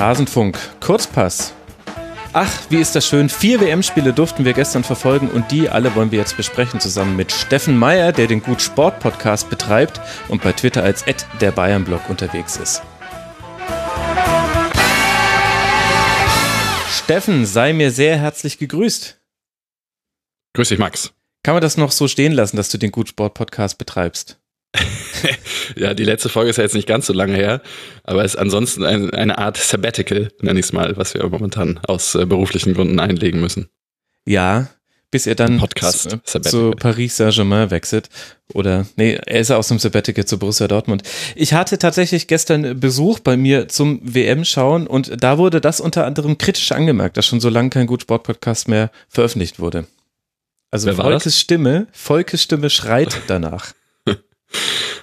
Rasenfunk, Kurzpass. Ach, wie ist das schön. Vier WM-Spiele durften wir gestern verfolgen und die alle wollen wir jetzt besprechen zusammen mit Steffen Meyer, der den Gut Sport Podcast betreibt und bei Twitter als der Bayern-Blog unterwegs ist. Steffen, sei mir sehr herzlich gegrüßt. Grüß dich, Max. Kann man das noch so stehen lassen, dass du den Gut Sport Podcast betreibst? ja, die letzte Folge ist ja jetzt nicht ganz so lange her, aber es ist ansonsten ein, eine Art Sabbatical, nenne ich es mal, was wir momentan aus äh, beruflichen Gründen einlegen müssen. Ja, bis er dann Podcast zu, zu Paris Saint-Germain wechselt. Oder, nee, er ist ja aus dem Sabbatical zu Borussia Dortmund. Ich hatte tatsächlich gestern Besuch bei mir zum WM-Schauen und da wurde das unter anderem kritisch angemerkt, dass schon so lange kein Gut Sport-Podcast mehr veröffentlicht wurde. Also Volkes Stimme, Volkes Stimme schreit danach.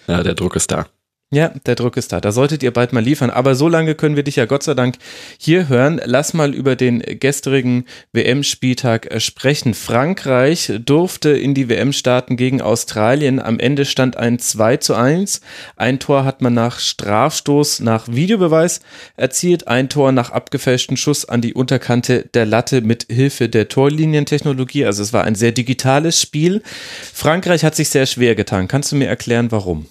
Ja, der Druck ist da. Ja, der Druck ist da. Da solltet ihr bald mal liefern. Aber so lange können wir dich ja Gott sei Dank hier hören. Lass mal über den gestrigen WM-Spieltag sprechen. Frankreich durfte in die WM starten gegen Australien. Am Ende stand ein 2 zu 1. Ein Tor hat man nach Strafstoß, nach Videobeweis erzielt. Ein Tor nach abgefälschten Schuss an die Unterkante der Latte mit Hilfe der Torlinientechnologie. Also es war ein sehr digitales Spiel. Frankreich hat sich sehr schwer getan. Kannst du mir erklären, warum?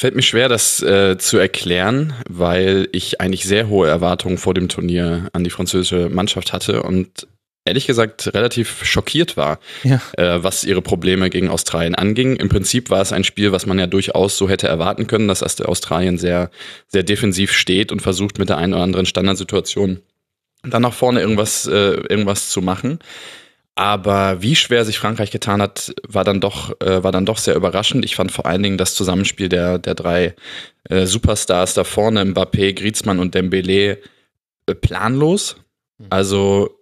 Fällt mir schwer, das äh, zu erklären, weil ich eigentlich sehr hohe Erwartungen vor dem Turnier an die französische Mannschaft hatte und ehrlich gesagt relativ schockiert war, ja. äh, was ihre Probleme gegen Australien anging. Im Prinzip war es ein Spiel, was man ja durchaus so hätte erwarten können, dass Australien sehr, sehr defensiv steht und versucht mit der einen oder anderen Standardsituation dann nach vorne irgendwas, äh, irgendwas zu machen. Aber wie schwer sich Frankreich getan hat, war dann doch, äh, war dann doch sehr überraschend. Ich fand vor allen Dingen das Zusammenspiel der, der drei äh, Superstars da vorne, Mbappé, Griezmann und Dembélé, äh, planlos. Mhm. Also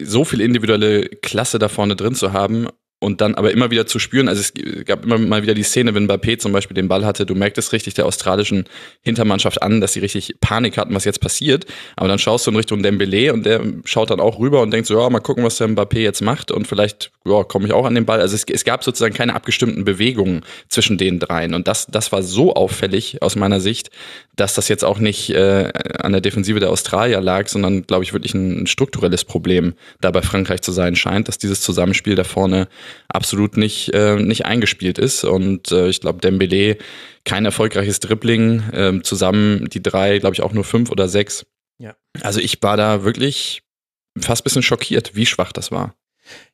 so viel individuelle Klasse da vorne drin zu haben und dann aber immer wieder zu spüren, also es gab immer mal wieder die Szene, wenn Mbappé zum Beispiel den Ball hatte, du merkst es richtig der australischen Hintermannschaft an, dass sie richtig Panik hatten, was jetzt passiert, aber dann schaust du in Richtung Dembélé und der schaut dann auch rüber und denkt so, ja, mal gucken, was der Mbappé jetzt macht. Und vielleicht, ja, komme ich auch an den Ball. Also es, es gab sozusagen keine abgestimmten Bewegungen zwischen den dreien. Und das, das war so auffällig aus meiner Sicht, dass das jetzt auch nicht äh, an der Defensive der Australier lag, sondern, glaube ich, wirklich ein strukturelles Problem da bei Frankreich zu sein scheint, dass dieses Zusammenspiel da vorne absolut nicht, äh, nicht eingespielt ist. Und äh, ich glaube, Dembele kein erfolgreiches Dribbling, äh, zusammen die drei, glaube ich, auch nur fünf oder sechs. Ja. Also ich war da wirklich fast ein bisschen schockiert, wie schwach das war.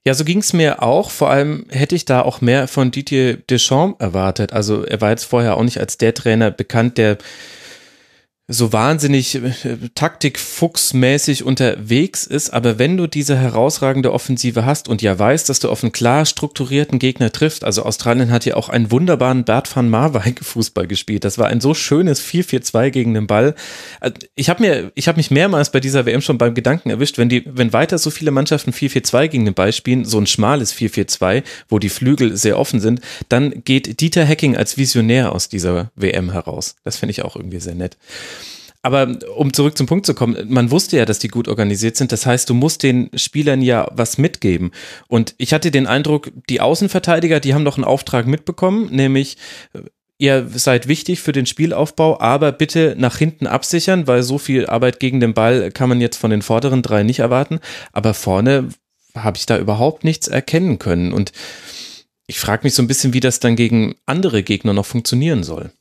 Ja, so ging es mir auch. Vor allem hätte ich da auch mehr von Didier Deschamps erwartet. Also er war jetzt vorher auch nicht als der Trainer bekannt, der so wahnsinnig äh, taktikfuchsmäßig unterwegs ist, aber wenn du diese herausragende Offensive hast und ja weißt, dass du auf einen klar strukturierten Gegner triffst, also Australien hat ja auch einen wunderbaren Bert van Marwijk Fußball gespielt. Das war ein so schönes 4-4-2 gegen den Ball. Also ich habe mir, ich habe mich mehrmals bei dieser WM schon beim Gedanken erwischt, wenn die, wenn weiter so viele Mannschaften 4-4-2 gegen den Ball spielen, so ein schmales 4-4-2, wo die Flügel sehr offen sind, dann geht Dieter Hecking als Visionär aus dieser WM heraus. Das finde ich auch irgendwie sehr nett. Aber um zurück zum Punkt zu kommen, man wusste ja, dass die gut organisiert sind. Das heißt, du musst den Spielern ja was mitgeben. Und ich hatte den Eindruck, die Außenverteidiger, die haben noch einen Auftrag mitbekommen, nämlich äh, ihr seid wichtig für den Spielaufbau, aber bitte nach hinten absichern, weil so viel Arbeit gegen den Ball kann man jetzt von den vorderen drei nicht erwarten. Aber vorne habe ich da überhaupt nichts erkennen können. Und ich frage mich so ein bisschen, wie das dann gegen andere Gegner noch funktionieren soll.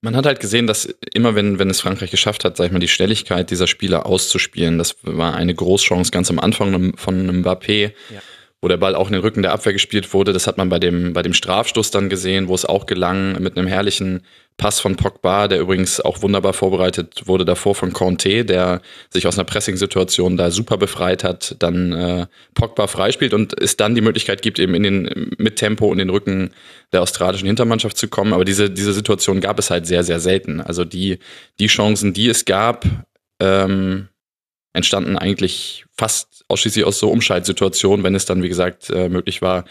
Man hat halt gesehen, dass immer wenn, wenn es Frankreich geschafft hat, sag ich mal, die Schnelligkeit dieser Spieler auszuspielen, das war eine Großchance ganz am Anfang von Mbappé. Ja wo der Ball auch in den Rücken der Abwehr gespielt wurde. Das hat man bei dem, bei dem Strafstoß dann gesehen, wo es auch gelang mit einem herrlichen Pass von Pogba, der übrigens auch wunderbar vorbereitet wurde davor von Conte, der sich aus einer Pressing-Situation da super befreit hat, dann äh, Pogba freispielt und es dann die Möglichkeit gibt, eben in den, mit Tempo in den Rücken der australischen Hintermannschaft zu kommen. Aber diese, diese Situation gab es halt sehr, sehr selten. Also die, die Chancen, die es gab, ähm, entstanden eigentlich fast ausschließlich aus so Umschaltsituationen, wenn es dann, wie gesagt, äh, möglich war,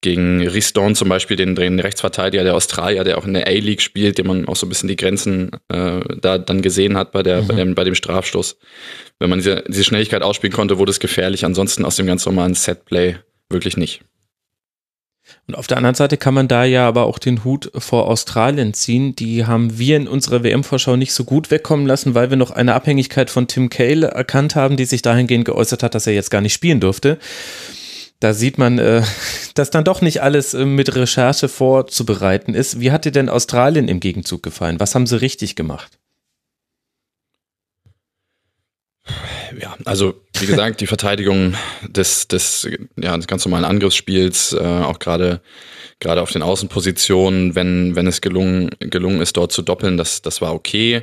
gegen Riston zum Beispiel, den, den Rechtsverteidiger der Australier, der auch in der A-League spielt, dem man auch so ein bisschen die Grenzen äh, da dann gesehen hat bei, der, mhm. bei, dem, bei dem Strafstoß. Wenn man diese, diese Schnelligkeit ausspielen konnte, wurde es gefährlich. Ansonsten aus dem ganz normalen Setplay wirklich nicht. Und auf der anderen Seite kann man da ja aber auch den Hut vor Australien ziehen. Die haben wir in unserer WM-Vorschau nicht so gut wegkommen lassen, weil wir noch eine Abhängigkeit von Tim Cale erkannt haben, die sich dahingehend geäußert hat, dass er jetzt gar nicht spielen durfte. Da sieht man, äh, dass dann doch nicht alles äh, mit Recherche vorzubereiten ist. Wie hat dir denn Australien im Gegenzug gefallen? Was haben sie richtig gemacht? Ja, also wie gesagt, die Verteidigung des, des, ja, des ganz normalen Angriffsspiels, äh, auch gerade gerade auf den Außenpositionen, wenn, wenn es gelungen, gelungen ist, dort zu doppeln, das, das war okay.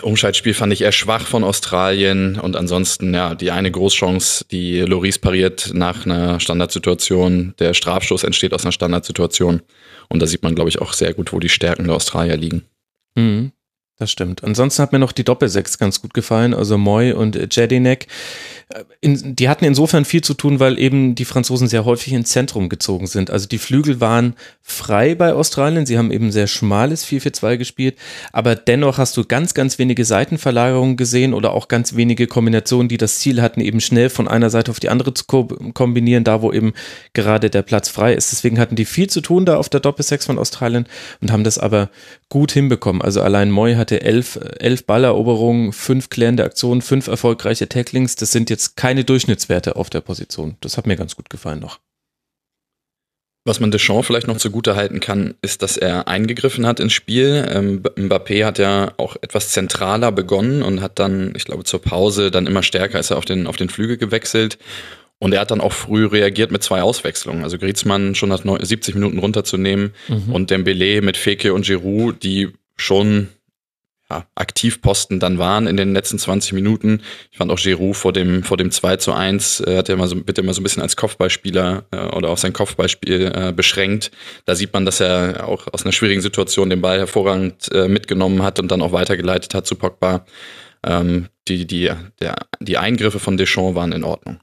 Umschaltspiel fand ich eher schwach von Australien und ansonsten, ja, die eine Großchance, die Loris pariert nach einer Standardsituation. Der Strafstoß entsteht aus einer Standardsituation und da sieht man, glaube ich, auch sehr gut, wo die Stärken der Australier liegen. Mhm. Das stimmt. Ansonsten hat mir noch die Doppelsechs ganz gut gefallen, also Moy und Jedinek. In, die hatten insofern viel zu tun, weil eben die Franzosen sehr häufig ins Zentrum gezogen sind. Also die Flügel waren frei bei Australien. Sie haben eben sehr schmales 4-4-2 gespielt. Aber dennoch hast du ganz, ganz wenige Seitenverlagerungen gesehen oder auch ganz wenige Kombinationen, die das Ziel hatten, eben schnell von einer Seite auf die andere zu ko kombinieren, da wo eben gerade der Platz frei ist. Deswegen hatten die viel zu tun da auf der Doppelsechs von Australien und haben das aber gut hinbekommen. Also allein Moy hatte elf, elf Balleroberungen, fünf klärende Aktionen, fünf erfolgreiche Tacklings. Das sind jetzt keine Durchschnittswerte auf der Position. Das hat mir ganz gut gefallen noch. Was man Deschamps vielleicht noch zugute halten kann, ist, dass er eingegriffen hat ins Spiel. Ähm, Mbappé hat ja auch etwas zentraler begonnen und hat dann, ich glaube, zur Pause dann immer stärker ist er auf den, auf den Flügel gewechselt. Und er hat dann auch früh reagiert mit zwei Auswechslungen. Also Griezmann schon nach 70 Minuten runterzunehmen mhm. und Dembele mit Feke und Giroud, die schon ja, Aktivposten dann waren in den letzten 20 Minuten. Ich fand auch Giroud vor dem, vor dem 2 zu 1, äh, hat er immer so, bitte immer so ein bisschen als Kopfballspieler äh, oder auf sein Kopfballspiel äh, beschränkt. Da sieht man, dass er auch aus einer schwierigen Situation den Ball hervorragend äh, mitgenommen hat und dann auch weitergeleitet hat zu Pogba. Ähm, die, die, der, die Eingriffe von Deschamps waren in Ordnung.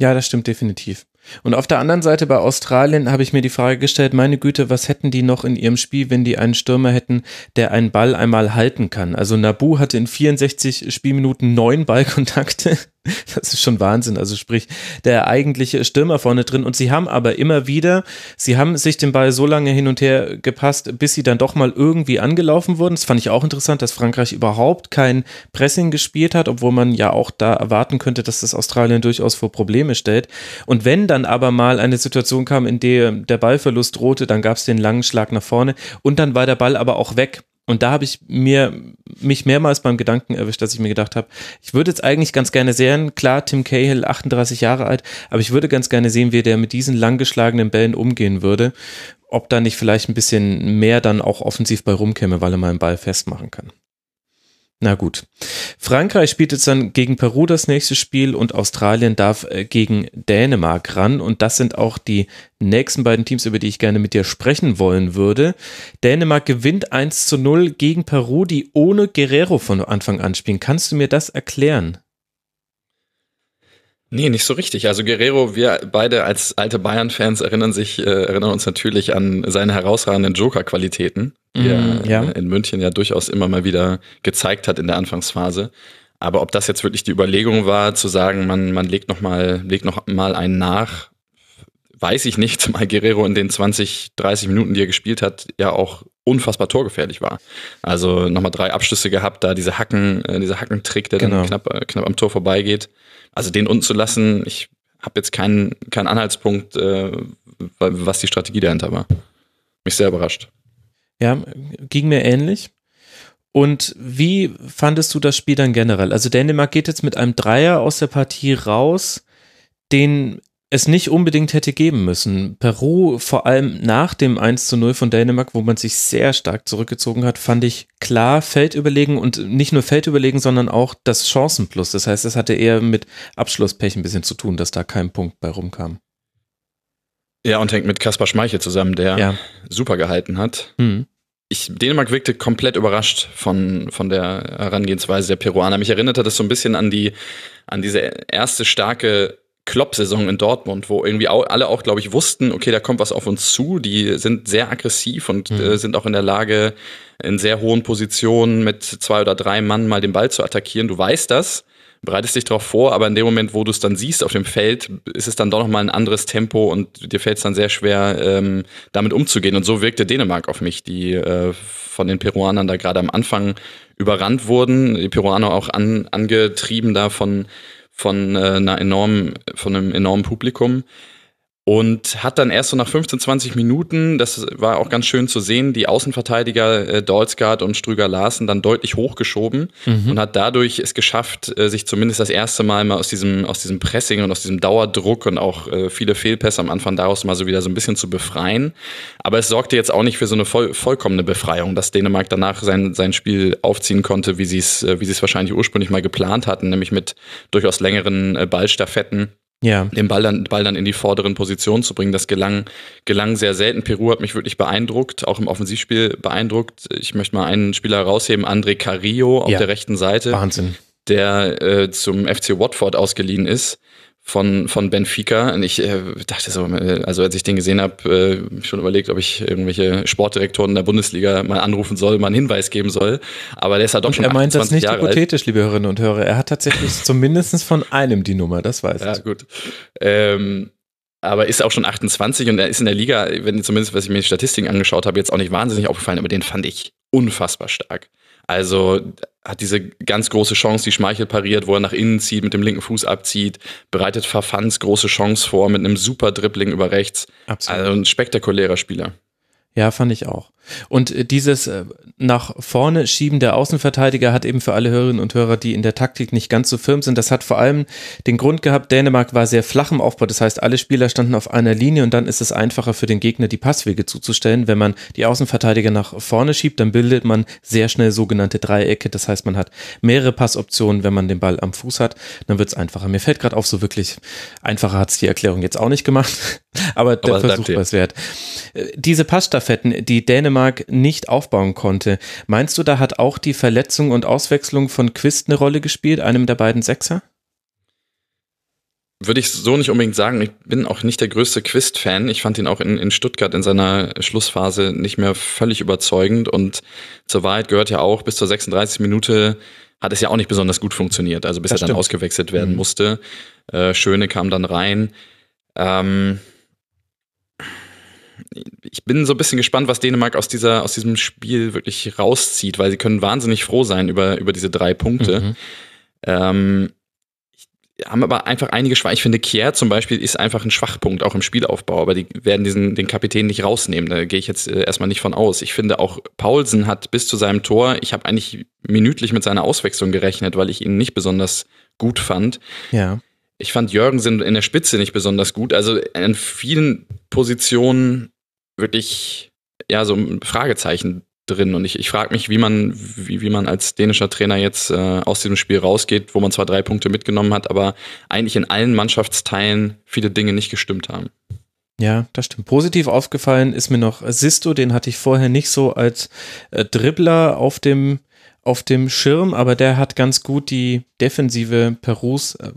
Ja, das stimmt definitiv. Und auf der anderen Seite bei Australien habe ich mir die Frage gestellt, meine Güte, was hätten die noch in ihrem Spiel, wenn die einen Stürmer hätten, der einen Ball einmal halten kann? Also Nabu hatte in 64 Spielminuten neun Ballkontakte. Das ist schon Wahnsinn. Also sprich, der eigentliche Stürmer vorne drin. Und sie haben aber immer wieder, sie haben sich den Ball so lange hin und her gepasst, bis sie dann doch mal irgendwie angelaufen wurden. Das fand ich auch interessant, dass Frankreich überhaupt kein Pressing gespielt hat, obwohl man ja auch da erwarten könnte, dass das Australien durchaus vor Probleme stellt. Und wenn dann aber mal eine Situation kam, in der der Ballverlust drohte, dann gab es den langen Schlag nach vorne und dann war der Ball aber auch weg. Und da habe ich mir mich mehrmals beim Gedanken erwischt, dass ich mir gedacht habe, ich würde jetzt eigentlich ganz gerne sehen, klar, Tim Cahill, 38 Jahre alt, aber ich würde ganz gerne sehen, wie der mit diesen langgeschlagenen Bällen umgehen würde. Ob da nicht vielleicht ein bisschen mehr dann auch offensiv bei rumkäme, weil er mal einen Ball festmachen kann. Na gut. Frankreich spielt jetzt dann gegen Peru das nächste Spiel und Australien darf äh, gegen Dänemark ran. Und das sind auch die nächsten beiden Teams, über die ich gerne mit dir sprechen wollen würde. Dänemark gewinnt 1 zu 0 gegen Peru, die ohne Guerrero von Anfang an spielen. Kannst du mir das erklären? Nee, nicht so richtig. Also Guerrero, wir beide als alte Bayern-Fans erinnern sich, äh, erinnern uns natürlich an seine herausragenden Joker-Qualitäten, die mm, er ja. in München ja durchaus immer mal wieder gezeigt hat in der Anfangsphase. Aber ob das jetzt wirklich die Überlegung war, zu sagen, man, man legt noch mal, legt noch mal einen nach, weiß ich nicht, zumal Guerrero in den 20, 30 Minuten, die er gespielt hat, ja auch unfassbar torgefährlich war. Also nochmal drei Abschlüsse gehabt, da diese Hacken, äh, dieser Hackentrick, der genau. dann knapp, äh, knapp am Tor vorbeigeht. Also den unten zu lassen, ich habe jetzt keinen, keinen Anhaltspunkt, äh, was die Strategie dahinter war. Mich sehr überrascht. Ja, ging mir ähnlich. Und wie fandest du das Spiel dann generell? Also Dänemark geht jetzt mit einem Dreier aus der Partie raus, den es nicht unbedingt hätte geben müssen. Peru, vor allem nach dem 1 zu 0 von Dänemark, wo man sich sehr stark zurückgezogen hat, fand ich klar Feldüberlegen und nicht nur Feldüberlegen, sondern auch das Chancenplus. Das heißt, es hatte eher mit Abschlusspech ein bisschen zu tun, dass da kein Punkt bei rumkam. Ja, und hängt mit Kaspar Schmeichel zusammen, der ja. super gehalten hat. Mhm. Ich, Dänemark wirkte komplett überrascht von, von der Herangehensweise der Peruaner. Mich erinnerte das so ein bisschen an die, an diese erste starke Klopp-Saison in Dortmund, wo irgendwie alle auch, glaube ich, wussten, okay, da kommt was auf uns zu. Die sind sehr aggressiv und mhm. äh, sind auch in der Lage, in sehr hohen Positionen mit zwei oder drei Mann mal den Ball zu attackieren. Du weißt das. bereitest dich darauf vor, aber in dem Moment, wo du es dann siehst auf dem Feld, ist es dann doch nochmal ein anderes Tempo und dir fällt es dann sehr schwer, ähm, damit umzugehen. Und so wirkte Dänemark auf mich, die äh, von den Peruanern da gerade am Anfang überrannt wurden, die Peruaner auch an, angetrieben da von, von, äh, einer enormen, von einem enormen Publikum und hat dann erst so nach 15, 20 Minuten, das war auch ganz schön zu sehen, die Außenverteidiger äh, Dolsgaard und Strüger Larsen dann deutlich hochgeschoben mhm. und hat dadurch es geschafft, äh, sich zumindest das erste Mal mal aus diesem, aus diesem Pressing und aus diesem Dauerdruck und auch äh, viele Fehlpässe am Anfang daraus mal so wieder so ein bisschen zu befreien. Aber es sorgte jetzt auch nicht für so eine voll, vollkommene Befreiung, dass Dänemark danach sein, sein Spiel aufziehen konnte, wie sie es, äh, wie sie es wahrscheinlich ursprünglich mal geplant hatten, nämlich mit durchaus längeren äh, Ballstaffetten ja. den Ball dann, Ball dann in die vorderen Positionen zu bringen. Das gelang, gelang sehr selten. Peru hat mich wirklich beeindruckt, auch im Offensivspiel beeindruckt. Ich möchte mal einen Spieler rausheben, André Carrillo auf ja. der rechten Seite. Wahnsinn. Der äh, zum FC Watford ausgeliehen ist von, von Benfica. Und ich äh, dachte so, äh, also als ich den gesehen habe, äh, schon überlegt, ob ich irgendwelche Sportdirektoren der Bundesliga mal anrufen soll, mal einen Hinweis geben soll. Aber der ist halt doch und schon Er meint das nicht Jahre hypothetisch, alt. liebe Hörerinnen und Hörer. Er hat tatsächlich zumindest von einem die Nummer, das weiß ich. Ja, gut. Ähm, aber ist auch schon 28 und er ist in der Liga, wenn zumindest, was ich mir die Statistiken angeschaut habe, jetzt auch nicht wahnsinnig aufgefallen, aber den fand ich unfassbar stark. Also hat diese ganz große Chance, die Schmeichel pariert, wo er nach innen zieht, mit dem linken Fuß abzieht, bereitet Verfans große Chance vor mit einem super Dribbling über rechts. Absolut. Also ein spektakulärer Spieler. Ja, fand ich auch. Und äh, dieses äh, nach vorne schieben der Außenverteidiger hat eben für alle Hörerinnen und Hörer, die in der Taktik nicht ganz so firm sind, das hat vor allem den Grund gehabt, Dänemark war sehr flach im Aufbau, das heißt, alle Spieler standen auf einer Linie und dann ist es einfacher für den Gegner, die Passwege zuzustellen. Wenn man die Außenverteidiger nach vorne schiebt, dann bildet man sehr schnell sogenannte Dreiecke, das heißt, man hat mehrere Passoptionen, wenn man den Ball am Fuß hat, dann wird es einfacher. Mir fällt gerade auf, so wirklich einfacher hat es die Erklärung jetzt auch nicht gemacht, aber der aber Versuch war es wert. Äh, diese Passstaffetten, die Dänemark nicht aufbauen konnte. Meinst du, da hat auch die Verletzung und Auswechslung von Quist eine Rolle gespielt, einem der beiden Sechser? Würde ich so nicht unbedingt sagen. Ich bin auch nicht der größte Quist-Fan. Ich fand ihn auch in, in Stuttgart in seiner Schlussphase nicht mehr völlig überzeugend. Und zur Wahrheit gehört ja auch, bis zur 36 Minute hat es ja auch nicht besonders gut funktioniert. Also bis das er dann stimmt. ausgewechselt werden mhm. musste. Äh, Schöne kam dann rein. Ähm, ich bin so ein bisschen gespannt, was Dänemark aus dieser, aus diesem Spiel wirklich rauszieht, weil sie können wahnsinnig froh sein über, über diese drei Punkte. Mhm. Ähm, haben aber einfach einige Schwach. Ich finde, Kier zum Beispiel ist einfach ein Schwachpunkt, auch im Spielaufbau, aber die werden diesen, den Kapitän nicht rausnehmen. Da gehe ich jetzt äh, erstmal nicht von aus. Ich finde auch, Paulsen hat bis zu seinem Tor, ich habe eigentlich minütlich mit seiner Auswechslung gerechnet, weil ich ihn nicht besonders gut fand. Ja. Ich fand Jürgensen in der Spitze nicht besonders gut. Also in vielen Positionen wirklich, ja, so ein Fragezeichen drin. Und ich, ich frage mich, wie man, wie, wie man als dänischer Trainer jetzt äh, aus diesem Spiel rausgeht, wo man zwar drei Punkte mitgenommen hat, aber eigentlich in allen Mannschaftsteilen viele Dinge nicht gestimmt haben. Ja, das stimmt. Positiv aufgefallen ist mir noch Sisto, den hatte ich vorher nicht so als äh, Dribbler auf dem auf dem Schirm, aber der hat ganz gut die Defensive Perus äh,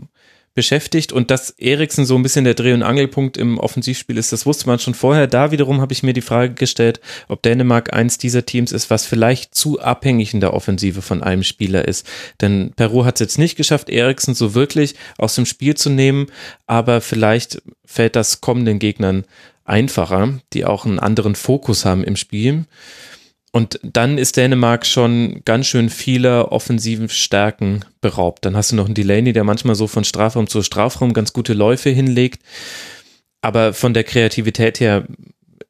beschäftigt und dass Eriksen so ein bisschen der Dreh- und Angelpunkt im Offensivspiel ist, das wusste man schon vorher. Da wiederum habe ich mir die Frage gestellt, ob Dänemark eins dieser Teams ist, was vielleicht zu abhängig in der Offensive von einem Spieler ist. Denn Peru hat es jetzt nicht geschafft, Eriksen so wirklich aus dem Spiel zu nehmen, aber vielleicht fällt das kommenden Gegnern einfacher, die auch einen anderen Fokus haben im Spiel. Und dann ist Dänemark schon ganz schön vieler offensiven Stärken beraubt. Dann hast du noch einen Delaney, der manchmal so von Strafraum zu Strafraum ganz gute Läufe hinlegt. Aber von der Kreativität her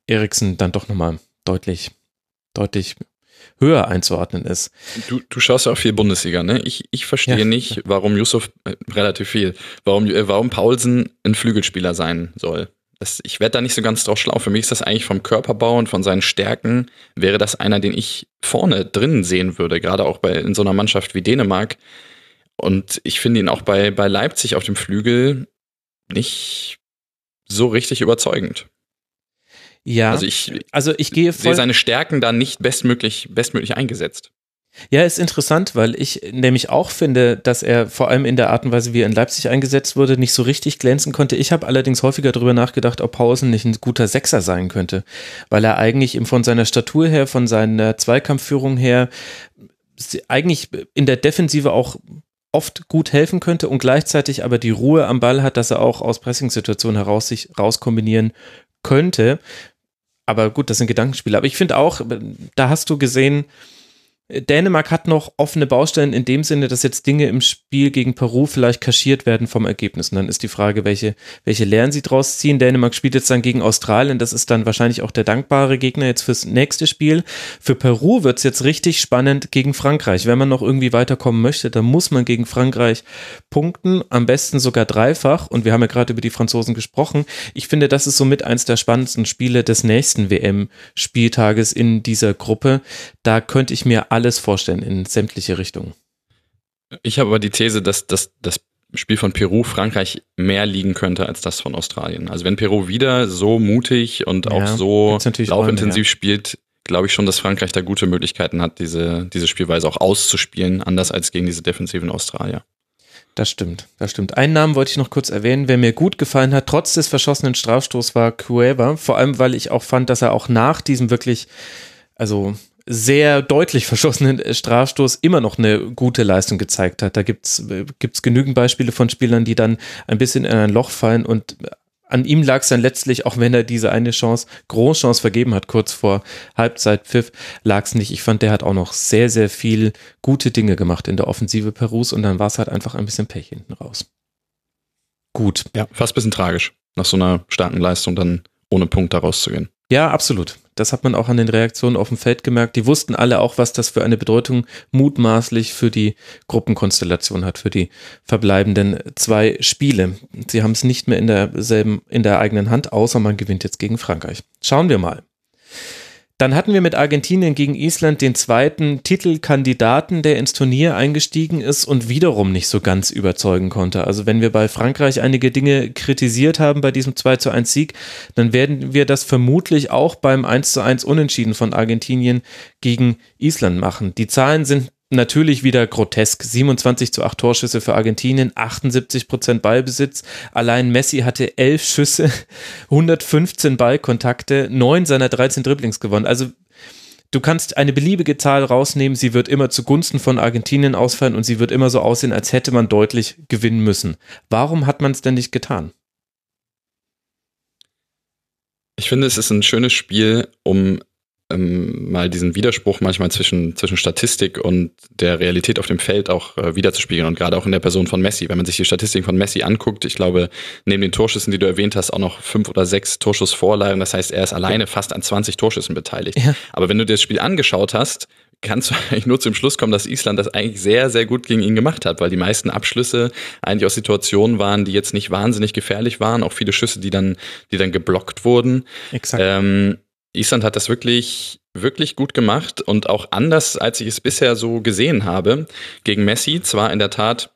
Eriksen dann doch nochmal deutlich, deutlich höher einzuordnen ist. Du, du schaust ja auch viel Bundesliga, ne? Ich, ich verstehe ja. nicht, warum Yusuf, äh, relativ viel, warum, äh, warum Paulsen ein Flügelspieler sein soll das, ich werde da nicht so ganz drauf schlau. Für mich ist das eigentlich vom Körperbau und von seinen Stärken, wäre das einer, den ich vorne drinnen sehen würde, gerade auch bei, in so einer Mannschaft wie Dänemark. Und ich finde ihn auch bei, bei Leipzig auf dem Flügel nicht so richtig überzeugend. Ja, also ich, also ich gehe voll sehe seine Stärken da nicht bestmöglich, bestmöglich eingesetzt. Ja, ist interessant, weil ich nämlich auch finde, dass er vor allem in der Art und Weise, wie er in Leipzig eingesetzt wurde, nicht so richtig glänzen konnte. Ich habe allerdings häufiger darüber nachgedacht, ob Pausen nicht ein guter Sechser sein könnte, weil er eigentlich von seiner Statur her, von seiner Zweikampfführung her, eigentlich in der Defensive auch oft gut helfen könnte und gleichzeitig aber die Ruhe am Ball hat, dass er auch aus Pressing-Situationen heraus sich rauskombinieren könnte. Aber gut, das sind Gedankenspiele. Aber ich finde auch, da hast du gesehen, Dänemark hat noch offene Baustellen in dem Sinne, dass jetzt Dinge im Spiel gegen Peru vielleicht kaschiert werden vom Ergebnis. Und dann ist die Frage, welche, welche Lernen sie draus ziehen. Dänemark spielt jetzt dann gegen Australien. Das ist dann wahrscheinlich auch der dankbare Gegner jetzt fürs nächste Spiel. Für Peru wird es jetzt richtig spannend gegen Frankreich. Wenn man noch irgendwie weiterkommen möchte, dann muss man gegen Frankreich punkten. Am besten sogar dreifach. Und wir haben ja gerade über die Franzosen gesprochen. Ich finde, das ist somit eins der spannendsten Spiele des nächsten WM-Spieltages in dieser Gruppe. Da könnte ich mir alles vorstellen in sämtliche Richtungen. Ich habe aber die These, dass, dass das Spiel von Peru Frankreich mehr liegen könnte als das von Australien. Also wenn Peru wieder so mutig und ja, auch so laufintensiv spielt, glaube ich schon, dass Frankreich da gute Möglichkeiten hat, diese, diese Spielweise auch auszuspielen, anders als gegen diese defensiven Australier. Das stimmt, das stimmt. Einen Namen wollte ich noch kurz erwähnen, wer mir gut gefallen hat, trotz des verschossenen Strafstoßs, war Cueva. Vor allem, weil ich auch fand, dass er auch nach diesem wirklich, also sehr deutlich verschossenen Strafstoß immer noch eine gute Leistung gezeigt hat. Da gibt's gibt's genügend Beispiele von Spielern, die dann ein bisschen in ein Loch fallen und an ihm lag es dann letztlich, auch wenn er diese eine Chance, Großchance vergeben hat, kurz vor Halbzeitpfiff, lag es nicht. Ich fand, der hat auch noch sehr, sehr viel gute Dinge gemacht in der Offensive Perus und dann war es halt einfach ein bisschen Pech hinten raus. Gut. Ja, fast ein bisschen tragisch, nach so einer starken Leistung dann ohne Punkt da rauszugehen. Ja, absolut. Das hat man auch an den Reaktionen auf dem Feld gemerkt. Die wussten alle auch, was das für eine Bedeutung mutmaßlich für die Gruppenkonstellation hat, für die verbleibenden zwei Spiele. Sie haben es nicht mehr in derselben, in der eigenen Hand, außer man gewinnt jetzt gegen Frankreich. Schauen wir mal. Dann hatten wir mit Argentinien gegen Island den zweiten Titelkandidaten, der ins Turnier eingestiegen ist und wiederum nicht so ganz überzeugen konnte. Also wenn wir bei Frankreich einige Dinge kritisiert haben bei diesem 2 zu 1 Sieg, dann werden wir das vermutlich auch beim 1 zu 1 Unentschieden von Argentinien gegen Island machen. Die Zahlen sind natürlich wieder grotesk. 27 zu 8 Torschüsse für Argentinien, 78 Prozent Ballbesitz. Allein Messi hatte 11 Schüsse, 115 Ballkontakte, 9 seiner 13 Dribblings gewonnen. Also du kannst eine beliebige Zahl rausnehmen, sie wird immer zugunsten von Argentinien ausfallen und sie wird immer so aussehen, als hätte man deutlich gewinnen müssen. Warum hat man es denn nicht getan? Ich finde, es ist ein schönes Spiel, um ähm, mal diesen Widerspruch manchmal zwischen, zwischen Statistik und der Realität auf dem Feld auch äh, wiederzuspiegeln und gerade auch in der Person von Messi. Wenn man sich die Statistiken von Messi anguckt, ich glaube, neben den Torschüssen, die du erwähnt hast, auch noch fünf oder sechs Torschussvorlagen. Das heißt, er ist alleine fast an 20 Torschüssen beteiligt. Ja. Aber wenn du dir das Spiel angeschaut hast, kannst du eigentlich nur zum Schluss kommen, dass Island das eigentlich sehr, sehr gut gegen ihn gemacht hat, weil die meisten Abschlüsse eigentlich aus Situationen waren, die jetzt nicht wahnsinnig gefährlich waren, auch viele Schüsse, die dann, die dann geblockt wurden. Exakt. Ähm, Island hat das wirklich, wirklich gut gemacht und auch anders, als ich es bisher so gesehen habe. Gegen Messi zwar in der Tat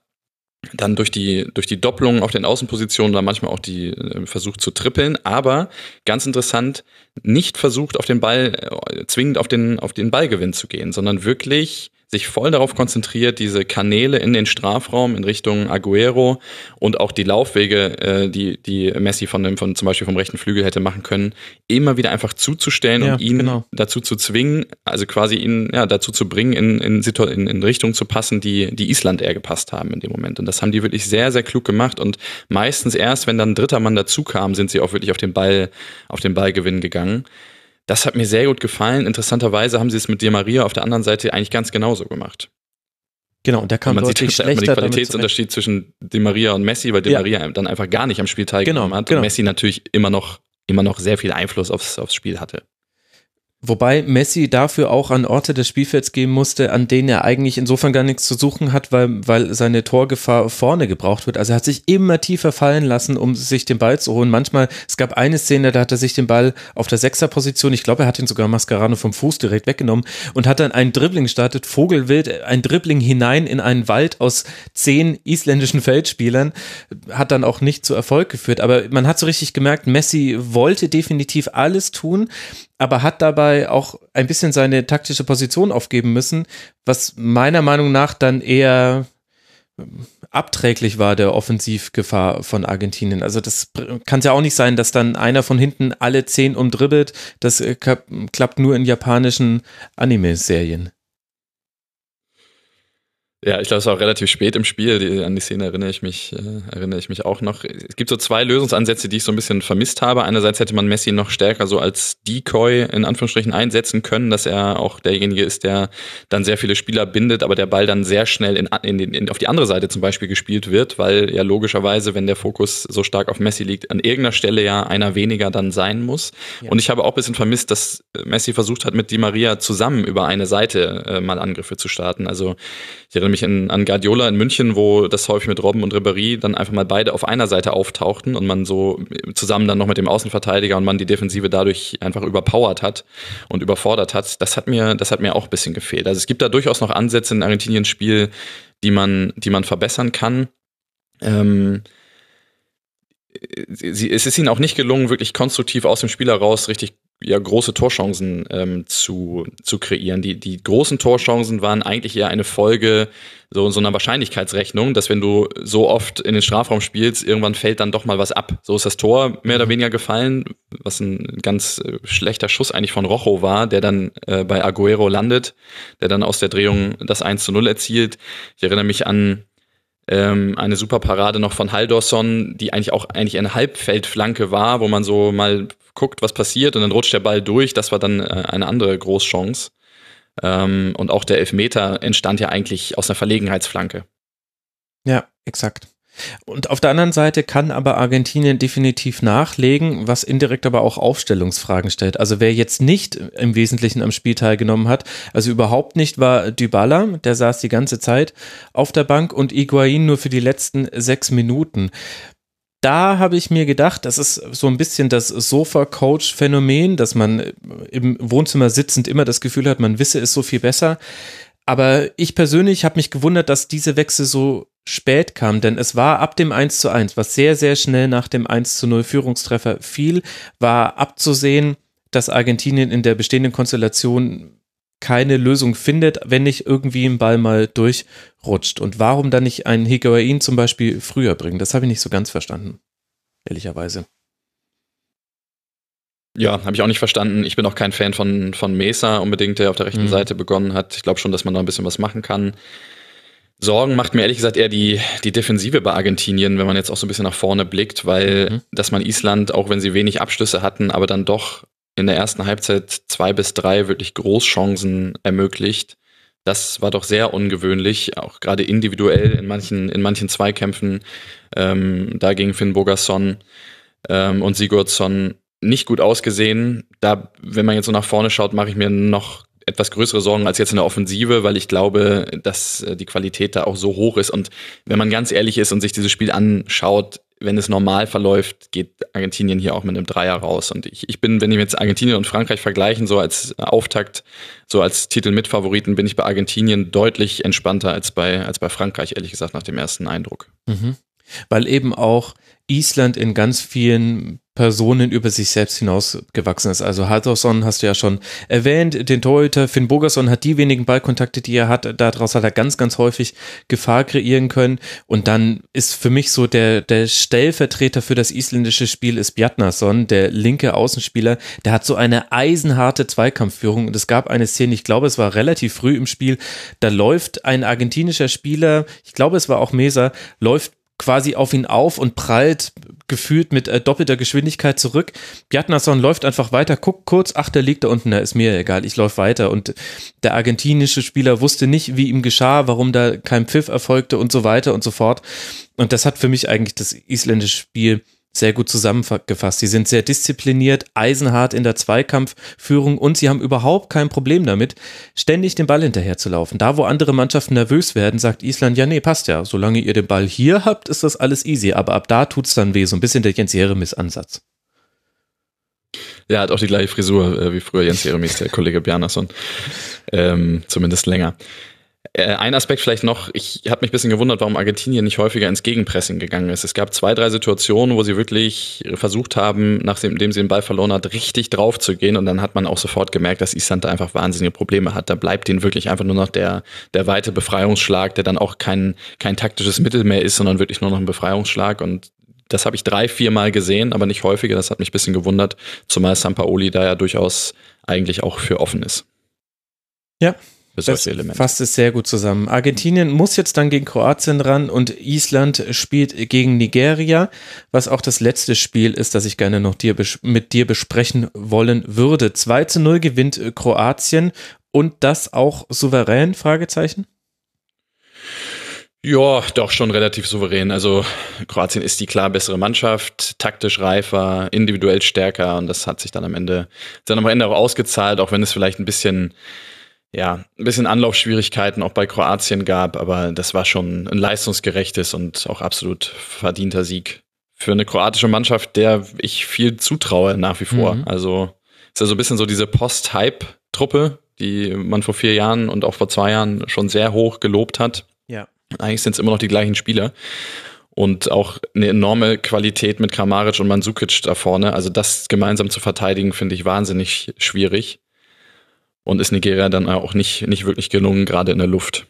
dann durch die, durch die Doppelungen auf den Außenpositionen da manchmal auch die äh, versucht zu trippeln, aber ganz interessant, nicht versucht auf den Ball, äh, zwingend auf den, auf den Ballgewinn zu gehen, sondern wirklich sich voll darauf konzentriert, diese Kanäle in den Strafraum in Richtung Aguero und auch die Laufwege, äh, die, die Messi von dem, von zum Beispiel vom rechten Flügel hätte machen können, immer wieder einfach zuzustellen ja, und ihn genau. dazu zu zwingen, also quasi ihn ja, dazu zu bringen, in, in, in, in Richtung zu passen, die, die Island eher gepasst haben in dem Moment. Und das haben die wirklich sehr, sehr klug gemacht und meistens erst, wenn dann ein dritter Mann dazu kam, sind sie auch wirklich auf den Ball, auf den Ballgewinn gegangen. Das hat mir sehr gut gefallen. Interessanterweise haben sie es mit Di Maria auf der anderen Seite eigentlich ganz genauso gemacht. Genau, und der kam und man deutlich sieht schlechter. Den Qualitätsunterschied zwischen Di Maria und Messi, weil Di ja. Maria dann einfach gar nicht am Spiel teilgenommen genau, hat genau. und Messi natürlich immer noch, immer noch sehr viel Einfluss aufs, aufs Spiel hatte. Wobei Messi dafür auch an Orte des Spielfelds gehen musste, an denen er eigentlich insofern gar nichts zu suchen hat, weil, weil seine Torgefahr vorne gebraucht wird. Also er hat sich immer tiefer fallen lassen, um sich den Ball zu holen. Manchmal, es gab eine Szene, da hat er sich den Ball auf der Sechserposition, ich glaube, er hat ihn sogar Mascarano vom Fuß direkt weggenommen und hat dann einen Dribbling gestartet, Vogelwild, ein Dribbling hinein in einen Wald aus zehn isländischen Feldspielern, hat dann auch nicht zu Erfolg geführt. Aber man hat so richtig gemerkt, Messi wollte definitiv alles tun, aber hat dabei auch ein bisschen seine taktische Position aufgeben müssen, was meiner Meinung nach dann eher ähm, abträglich war der Offensivgefahr von Argentinien. Also das kann es ja auch nicht sein, dass dann einer von hinten alle zehn umdribbelt. Das äh, klappt nur in japanischen Anime-Serien. Ja, ich glaube, es war auch relativ spät im Spiel. Die, an die Szene erinnere ich mich, äh, erinnere ich mich auch noch. Es gibt so zwei Lösungsansätze, die ich so ein bisschen vermisst habe. Einerseits hätte man Messi noch stärker so als Decoy in Anführungsstrichen einsetzen können, dass er auch derjenige ist, der dann sehr viele Spieler bindet, aber der Ball dann sehr schnell in, in, in, auf die andere Seite zum Beispiel gespielt wird, weil ja logischerweise, wenn der Fokus so stark auf Messi liegt, an irgendeiner Stelle ja einer weniger dann sein muss. Ja. Und ich habe auch ein bisschen vermisst, dass Messi versucht hat, mit Di Maria zusammen über eine Seite äh, mal Angriffe zu starten. Also ich erinnere mich in, an Guardiola in München, wo das häufig mit Robben und Ribéry dann einfach mal beide auf einer Seite auftauchten und man so zusammen dann noch mit dem Außenverteidiger und man die Defensive dadurch einfach überpowert hat und überfordert hat. Das hat mir, das hat mir auch ein bisschen gefehlt. Also es gibt da durchaus noch Ansätze in Argentiniens Spiel, die man, die man verbessern kann. Ähm, sie, es ist ihnen auch nicht gelungen, wirklich konstruktiv aus dem Spiel heraus richtig ja, große Torchancen ähm, zu, zu kreieren. Die, die großen Torchancen waren eigentlich eher eine Folge so, so einer Wahrscheinlichkeitsrechnung, dass wenn du so oft in den Strafraum spielst, irgendwann fällt dann doch mal was ab. So ist das Tor mehr oder mhm. weniger gefallen, was ein ganz äh, schlechter Schuss eigentlich von Rojo war, der dann äh, bei Aguero landet, der dann aus der Drehung das 1 zu 0 erzielt. Ich erinnere mich an ähm, eine super Parade noch von Haldorsson, die eigentlich auch eigentlich eine Halbfeldflanke war, wo man so mal guckt, was passiert und dann rutscht der Ball durch. Das war dann äh, eine andere Großchance. Ähm, und auch der Elfmeter entstand ja eigentlich aus einer Verlegenheitsflanke. Ja, exakt. Und auf der anderen Seite kann aber Argentinien definitiv nachlegen, was indirekt aber auch Aufstellungsfragen stellt. Also wer jetzt nicht im Wesentlichen am Spiel teilgenommen hat, also überhaupt nicht war Dybala, der saß die ganze Zeit auf der Bank und Iguain nur für die letzten sechs Minuten. Da habe ich mir gedacht, das ist so ein bisschen das Sofa-Coach-Phänomen, dass man im Wohnzimmer sitzend immer das Gefühl hat, man wisse es so viel besser. Aber ich persönlich habe mich gewundert, dass diese Wechsel so spät kam, denn es war ab dem 1 zu 1, was sehr, sehr schnell nach dem 1 zu 0 Führungstreffer fiel, war abzusehen, dass Argentinien in der bestehenden Konstellation keine Lösung findet, wenn nicht irgendwie ein Ball mal durchrutscht. Und warum dann nicht einen Higuain zum Beispiel früher bringen? Das habe ich nicht so ganz verstanden, ehrlicherweise. Ja, habe ich auch nicht verstanden. Ich bin auch kein Fan von, von Mesa unbedingt, der auf der rechten mhm. Seite begonnen hat. Ich glaube schon, dass man da ein bisschen was machen kann. Sorgen macht mir ehrlich gesagt eher die, die Defensive bei Argentinien, wenn man jetzt auch so ein bisschen nach vorne blickt, weil mhm. dass man Island, auch wenn sie wenig Abschlüsse hatten, aber dann doch in der ersten Halbzeit zwei bis drei wirklich Großchancen ermöglicht. Das war doch sehr ungewöhnlich, auch gerade individuell in manchen, in manchen Zweikämpfen. Ähm, da ging Finn Bogerson ähm, und Sigurdsson nicht gut ausgesehen. Da, wenn man jetzt so nach vorne schaut, mache ich mir noch etwas größere Sorgen als jetzt in der Offensive, weil ich glaube, dass äh, die Qualität da auch so hoch ist. Und wenn man ganz ehrlich ist und sich dieses Spiel anschaut, wenn es normal verläuft, geht Argentinien hier auch mit einem Dreier raus. Und ich, ich bin, wenn ich jetzt Argentinien und Frankreich vergleichen, so als Auftakt, so als Titel-Mitfavoriten, bin ich bei Argentinien deutlich entspannter als bei, als bei Frankreich, ehrlich gesagt, nach dem ersten Eindruck. Mhm. Weil eben auch Island in ganz vielen Personen über sich selbst hinausgewachsen ist. Also Haldorsson hast du ja schon erwähnt, den Torhüter Finn Bogerson hat die wenigen Ballkontakte, die er hat, daraus hat er ganz, ganz häufig Gefahr kreieren können. Und dann ist für mich so der, der Stellvertreter für das isländische Spiel ist Bjarnason, der linke Außenspieler, der hat so eine eisenharte Zweikampfführung. Und es gab eine Szene, ich glaube es war relativ früh im Spiel, da läuft ein argentinischer Spieler, ich glaube es war auch Mesa, läuft quasi auf ihn auf und prallt gefühlt mit äh, doppelter Geschwindigkeit zurück. Bjartnason läuft einfach weiter, guckt kurz, ach, der liegt da unten, da ist mir egal, ich laufe weiter. Und der argentinische Spieler wusste nicht, wie ihm geschah, warum da kein Pfiff erfolgte und so weiter und so fort. Und das hat für mich eigentlich das isländische Spiel sehr gut zusammengefasst. Sie sind sehr diszipliniert, eisenhart in der Zweikampfführung und sie haben überhaupt kein Problem damit, ständig den Ball hinterher zu laufen. Da, wo andere Mannschaften nervös werden, sagt Island, ja, nee, passt ja. Solange ihr den Ball hier habt, ist das alles easy. Aber ab da tut's dann weh. So ein bisschen der Jens Jeremis-Ansatz. Ja, hat auch die gleiche Frisur äh, wie früher Jens Jeremis, der Kollege Bjarnason. Ähm, zumindest länger. Äh, ein Aspekt vielleicht noch, ich habe mich ein bisschen gewundert, warum Argentinien nicht häufiger ins Gegenpressing gegangen ist. Es gab zwei, drei Situationen, wo sie wirklich versucht haben, nachdem sie den Ball verloren hat, richtig drauf zu gehen. Und dann hat man auch sofort gemerkt, dass Island da einfach wahnsinnige Probleme hat. Da bleibt ihnen wirklich einfach nur noch der, der weite Befreiungsschlag, der dann auch kein, kein taktisches Mittel mehr ist, sondern wirklich nur noch ein Befreiungsschlag. Und das habe ich drei, vier Mal gesehen, aber nicht häufiger. Das hat mich ein bisschen gewundert, zumal Sampaoli da ja durchaus eigentlich auch für offen ist. Ja, für Elemente. Fasst es sehr gut zusammen. Argentinien muss jetzt dann gegen Kroatien ran und Island spielt gegen Nigeria, was auch das letzte Spiel ist, das ich gerne noch dir, mit dir besprechen wollen würde. 2 zu 0 gewinnt Kroatien und das auch souverän? Fragezeichen. Ja, doch schon relativ souverän. Also Kroatien ist die klar bessere Mannschaft, taktisch reifer, individuell stärker und das hat sich dann am Ende dann am Ende auch ausgezahlt, auch wenn es vielleicht ein bisschen ja, ein bisschen Anlaufschwierigkeiten auch bei Kroatien gab, aber das war schon ein leistungsgerechtes und auch absolut verdienter Sieg für eine kroatische Mannschaft, der ich viel zutraue nach wie vor. Mhm. Also ist ja so ein bisschen so diese Post-Hype-Truppe, die man vor vier Jahren und auch vor zwei Jahren schon sehr hoch gelobt hat. Ja. Eigentlich sind es immer noch die gleichen Spieler. Und auch eine enorme Qualität mit Kramaric und Mandzukic da vorne. Also das gemeinsam zu verteidigen, finde ich wahnsinnig schwierig. Und ist Nigeria dann auch nicht, nicht wirklich gelungen, gerade in der Luft.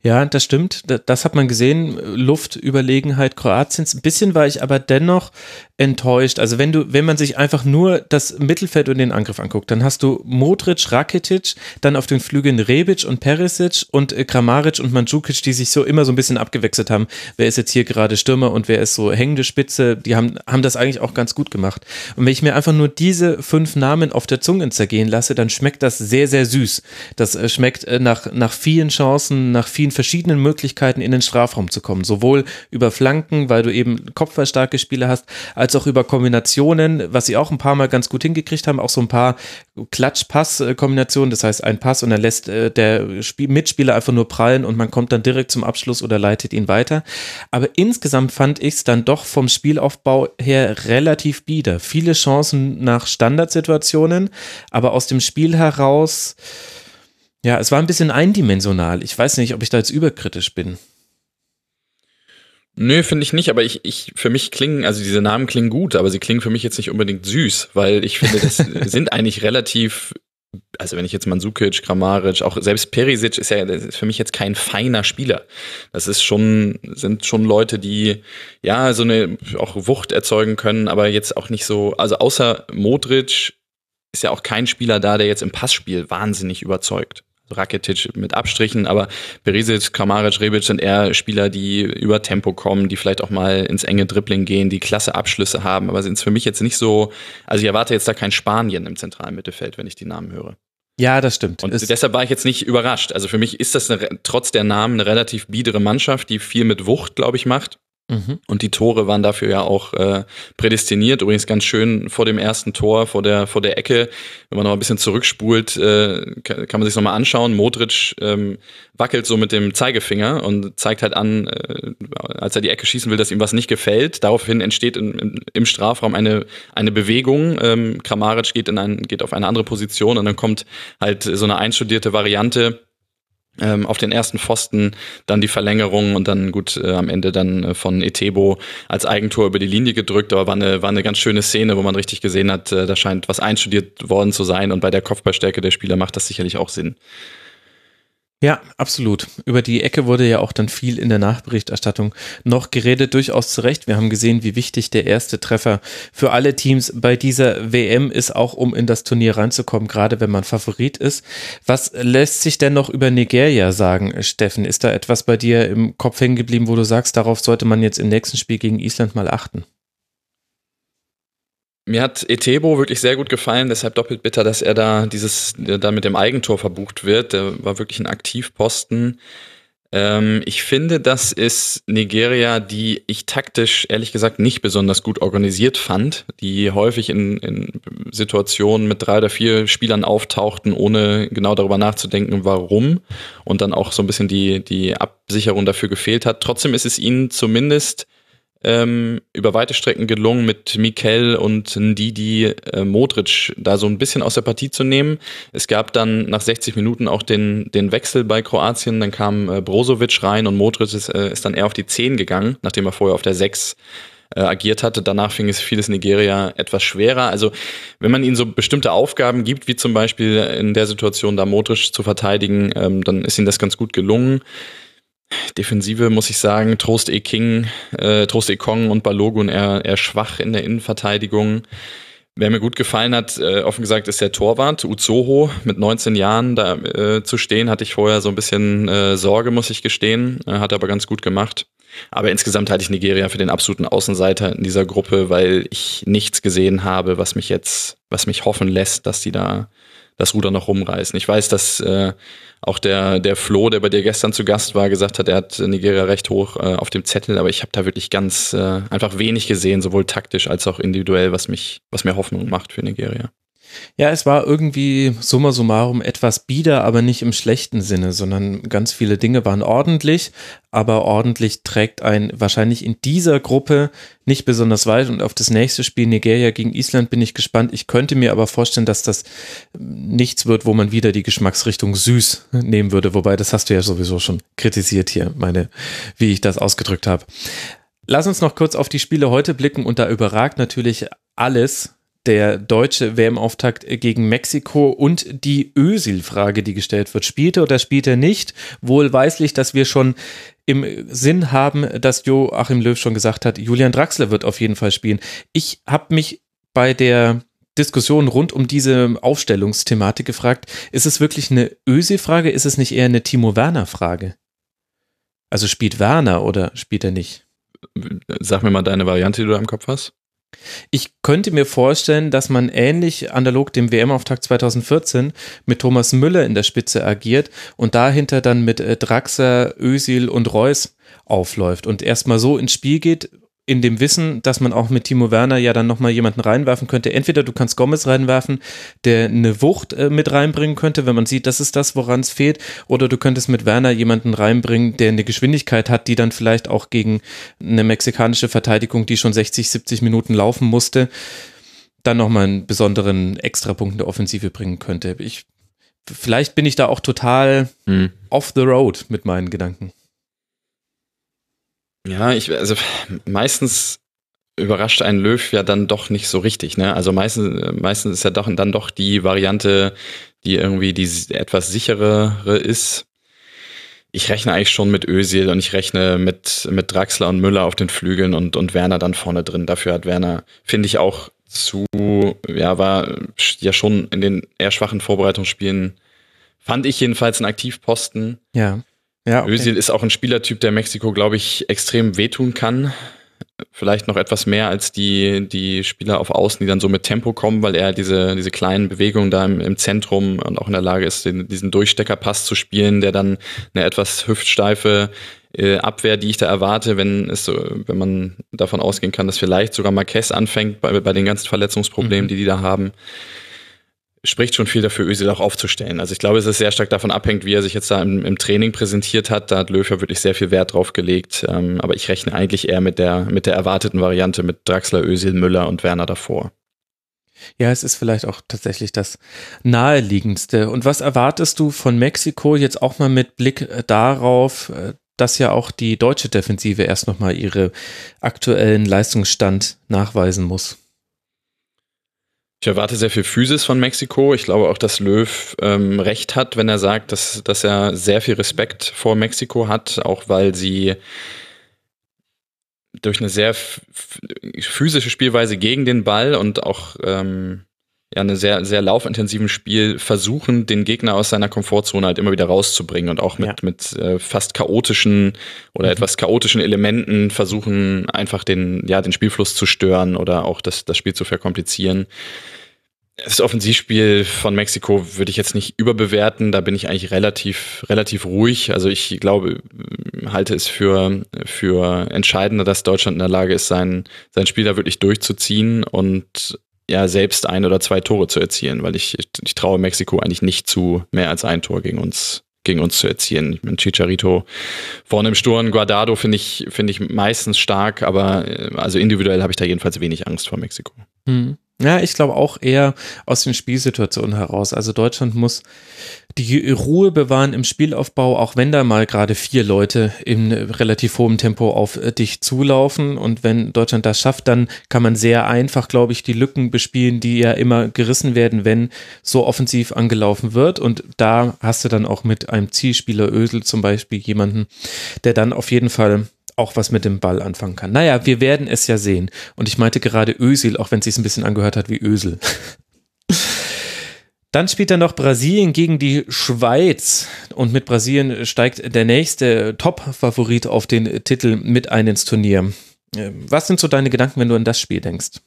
Ja, das stimmt. Das hat man gesehen. Luftüberlegenheit Kroatiens. Ein bisschen war ich aber dennoch enttäuscht. Also wenn du, wenn man sich einfach nur das Mittelfeld und den Angriff anguckt, dann hast du Modric, Rakitic, dann auf den Flügeln Rebic und Perisic und äh, Kramaric und Mandzukic, die sich so immer so ein bisschen abgewechselt haben. Wer ist jetzt hier gerade Stürmer und wer ist so hängende Spitze? Die haben, haben das eigentlich auch ganz gut gemacht. Und wenn ich mir einfach nur diese fünf Namen auf der Zunge zergehen lasse, dann schmeckt das sehr, sehr süß. Das äh, schmeckt äh, nach, nach vielen Chancen, nach vielen verschiedenen Möglichkeiten in den Strafraum zu kommen. Sowohl über Flanken, weil du eben kopfballstarke Spieler hast, als auch über Kombinationen, was sie auch ein paar Mal ganz gut hingekriegt haben, auch so ein paar Klatsch-Pass-Kombinationen, das heißt ein Pass und dann lässt äh, der Spiel Mitspieler einfach nur prallen und man kommt dann direkt zum Abschluss oder leitet ihn weiter. Aber insgesamt fand ich es dann doch vom Spielaufbau her relativ bieder. Viele Chancen nach Standardsituationen, aber aus dem Spiel heraus, ja, es war ein bisschen eindimensional. Ich weiß nicht, ob ich da jetzt überkritisch bin. Nö, finde ich nicht, aber ich, ich, für mich klingen, also diese Namen klingen gut, aber sie klingen für mich jetzt nicht unbedingt süß, weil ich finde, das sind eigentlich relativ, also wenn ich jetzt Mansukic, Kramaric, auch selbst Perisic ist ja ist für mich jetzt kein feiner Spieler. Das ist schon, sind schon Leute, die ja so eine auch Wucht erzeugen können, aber jetzt auch nicht so, also außer Modric ist ja auch kein Spieler da, der jetzt im Passspiel wahnsinnig überzeugt. Rakitic mit Abstrichen, aber Berisic, Kramaric, Rebic sind eher Spieler, die über Tempo kommen, die vielleicht auch mal ins enge Dribbling gehen, die klasse Abschlüsse haben, aber sind es für mich jetzt nicht so, also ich erwarte jetzt da kein Spanien im zentralen Mittelfeld, wenn ich die Namen höre. Ja, das stimmt. Und es deshalb war ich jetzt nicht überrascht. Also für mich ist das eine, trotz der Namen eine relativ biedere Mannschaft, die viel mit Wucht, glaube ich, macht. Mhm. Und die Tore waren dafür ja auch äh, prädestiniert. Übrigens ganz schön vor dem ersten Tor, vor der, vor der Ecke. Wenn man noch ein bisschen zurückspult, äh, kann, kann man sich nochmal anschauen. Modric ähm, wackelt so mit dem Zeigefinger und zeigt halt an, äh, als er die Ecke schießen will, dass ihm was nicht gefällt. Daraufhin entsteht in, in, im Strafraum eine, eine Bewegung. Ähm, Kramaric geht, in ein, geht auf eine andere Position und dann kommt halt so eine einstudierte Variante ähm, auf den ersten Pfosten, dann die Verlängerung und dann gut äh, am Ende dann äh, von Etebo als Eigentor über die Linie gedrückt, aber war eine, war eine ganz schöne Szene, wo man richtig gesehen hat, äh, da scheint was einstudiert worden zu sein und bei der Kopfballstärke der Spieler macht das sicherlich auch Sinn. Ja, absolut. Über die Ecke wurde ja auch dann viel in der Nachberichterstattung noch geredet, durchaus zu Recht. Wir haben gesehen, wie wichtig der erste Treffer für alle Teams bei dieser WM ist, auch um in das Turnier reinzukommen, gerade wenn man Favorit ist. Was lässt sich denn noch über Nigeria sagen, Steffen? Ist da etwas bei dir im Kopf hängen geblieben, wo du sagst, darauf sollte man jetzt im nächsten Spiel gegen Island mal achten? Mir hat Etebo wirklich sehr gut gefallen, deshalb doppelt bitter, dass er da dieses, da mit dem Eigentor verbucht wird. Der war wirklich ein Aktivposten. Ähm, ich finde, das ist Nigeria, die ich taktisch ehrlich gesagt nicht besonders gut organisiert fand, die häufig in, in Situationen mit drei oder vier Spielern auftauchten, ohne genau darüber nachzudenken, warum und dann auch so ein bisschen die, die Absicherung dafür gefehlt hat. Trotzdem ist es ihnen zumindest ähm, über weite Strecken gelungen, mit Mikel und Ndidi äh, Modric da so ein bisschen aus der Partie zu nehmen. Es gab dann nach 60 Minuten auch den, den Wechsel bei Kroatien, dann kam äh, Brozovic rein und Modric ist, äh, ist dann eher auf die 10 gegangen, nachdem er vorher auf der 6 äh, agiert hatte. Danach fing es vieles Nigeria etwas schwerer. Also wenn man ihnen so bestimmte Aufgaben gibt, wie zum Beispiel in der Situation da Modric zu verteidigen, ähm, dann ist ihnen das ganz gut gelungen. Defensive muss ich sagen, Trost E. King, äh, Trost E. Kong und Balogun eher, eher schwach in der Innenverteidigung. Wer mir gut gefallen hat, äh, offen gesagt, ist der Torwart, Uzoho, mit 19 Jahren da äh, zu stehen, hatte ich vorher so ein bisschen äh, Sorge, muss ich gestehen, äh, hat aber ganz gut gemacht. Aber insgesamt halte ich Nigeria für den absoluten Außenseiter in dieser Gruppe, weil ich nichts gesehen habe, was mich jetzt, was mich hoffen lässt, dass die da das Ruder noch rumreißen. Ich weiß, dass äh, auch der, der Flo, der bei dir gestern zu Gast war, gesagt hat, er hat Nigeria recht hoch äh, auf dem Zettel, aber ich habe da wirklich ganz äh, einfach wenig gesehen, sowohl taktisch als auch individuell, was mich, was mir Hoffnung macht für Nigeria. Ja, es war irgendwie summa summarum etwas bieder, aber nicht im schlechten Sinne, sondern ganz viele Dinge waren ordentlich, aber ordentlich trägt ein wahrscheinlich in dieser Gruppe nicht besonders weit und auf das nächste Spiel Nigeria gegen Island bin ich gespannt. Ich könnte mir aber vorstellen, dass das nichts wird, wo man wieder die Geschmacksrichtung süß nehmen würde, wobei das hast du ja sowieso schon kritisiert hier, meine, wie ich das ausgedrückt habe. Lass uns noch kurz auf die Spiele heute blicken und da überragt natürlich alles der deutsche WM-Auftakt gegen Mexiko und die Ösil-Frage, die gestellt wird. Spielt er oder spielt er nicht? Wohlweislich, dass wir schon im Sinn haben, dass Joachim Löw schon gesagt hat, Julian Draxler wird auf jeden Fall spielen. Ich habe mich bei der Diskussion rund um diese Aufstellungsthematik gefragt, ist es wirklich eine Ösil-Frage? Ist es nicht eher eine Timo Werner-Frage? Also spielt Werner oder spielt er nicht? Sag mir mal deine Variante, die du da im Kopf hast. Ich könnte mir vorstellen, dass man ähnlich analog dem WM-Auftakt 2014 mit Thomas Müller in der Spitze agiert und dahinter dann mit äh, Draxler, Ösil und Reus aufläuft und erstmal so ins Spiel geht, in dem Wissen, dass man auch mit Timo Werner ja dann nochmal jemanden reinwerfen könnte. Entweder du kannst Gomez reinwerfen, der eine Wucht äh, mit reinbringen könnte, wenn man sieht, das ist das, woran es fehlt, oder du könntest mit Werner jemanden reinbringen, der eine Geschwindigkeit hat, die dann vielleicht auch gegen eine mexikanische Verteidigung, die schon 60, 70 Minuten laufen musste, dann nochmal einen besonderen Extrapunkt in der Offensive bringen könnte. Ich, vielleicht bin ich da auch total hm. off the road mit meinen Gedanken. Ja, ich, also meistens überrascht ein Löw ja dann doch nicht so richtig, ne? Also meistens, meistens ist ja doch dann doch die Variante, die irgendwie die etwas sicherere ist. Ich rechne eigentlich schon mit Özil und ich rechne mit, mit Draxler und Müller auf den Flügeln und, und Werner dann vorne drin. Dafür hat Werner, finde ich, auch zu, ja, war ja schon in den eher schwachen Vorbereitungsspielen, fand ich jedenfalls einen Aktivposten. Ja. Ja, okay. Özil ist auch ein Spielertyp, der Mexiko, glaube ich, extrem wehtun kann. Vielleicht noch etwas mehr als die, die Spieler auf Außen, die dann so mit Tempo kommen, weil er diese, diese kleinen Bewegungen da im, im Zentrum und auch in der Lage ist, den, diesen Durchsteckerpass zu spielen, der dann eine etwas hüftsteife äh, Abwehr, die ich da erwarte, wenn es so, wenn man davon ausgehen kann, dass vielleicht sogar Marquez anfängt bei, bei den ganzen Verletzungsproblemen, mhm. die die da haben spricht schon viel dafür, Özil auch aufzustellen. Also ich glaube, es ist sehr stark davon abhängt, wie er sich jetzt da im, im Training präsentiert hat. Da hat ja wirklich sehr viel Wert drauf gelegt. Ähm, aber ich rechne eigentlich eher mit der, mit der erwarteten Variante mit Draxler, Özil, Müller und Werner davor. Ja, es ist vielleicht auch tatsächlich das naheliegendste. Und was erwartest du von Mexiko jetzt auch mal mit Blick darauf, äh, dass ja auch die deutsche Defensive erst nochmal ihre aktuellen Leistungsstand nachweisen muss? Ich erwarte sehr viel Physis von Mexiko. Ich glaube auch, dass Löw ähm, recht hat, wenn er sagt, dass, dass er sehr viel Respekt vor Mexiko hat, auch weil sie durch eine sehr physische Spielweise gegen den Ball und auch ähm, ja, eine sehr, sehr laufintensiven Spiel versuchen, den Gegner aus seiner Komfortzone halt immer wieder rauszubringen und auch mit, ja. mit äh, fast chaotischen oder mhm. etwas chaotischen Elementen versuchen, einfach den, ja, den Spielfluss zu stören oder auch das, das Spiel zu verkomplizieren. Das Offensivspiel von Mexiko würde ich jetzt nicht überbewerten. Da bin ich eigentlich relativ, relativ ruhig. Also ich glaube, halte es für, für entscheidender, dass Deutschland in der Lage ist, sein, sein Spiel da wirklich durchzuziehen und ja, selbst ein oder zwei Tore zu erzielen, weil ich, ich, traue Mexiko eigentlich nicht zu, mehr als ein Tor gegen uns gegen uns zu erzielen. Ich meine, Chicharito vorne im Sturm, Guardado finde ich, finde ich meistens stark, aber äh, also individuell habe ich da jedenfalls wenig Angst vor Mexiko. Hm. Ja, ich glaube auch eher aus den Spielsituationen heraus. Also Deutschland muss die Ruhe bewahren im Spielaufbau, auch wenn da mal gerade vier Leute in relativ hohem Tempo auf dich zulaufen. Und wenn Deutschland das schafft, dann kann man sehr einfach, glaube ich, die Lücken bespielen, die ja immer gerissen werden, wenn so offensiv angelaufen wird. Und da hast du dann auch mit einem Zielspieler Ösel zum Beispiel jemanden, der dann auf jeden Fall auch was mit dem Ball anfangen kann. Naja, wir werden es ja sehen. Und ich meinte gerade Ösil, auch wenn es sich ein bisschen angehört hat wie Ösel. Dann spielt er noch Brasilien gegen die Schweiz. Und mit Brasilien steigt der nächste Top-Favorit auf den Titel mit ein ins Turnier. Ähm, was sind so deine Gedanken, wenn du an das Spiel denkst?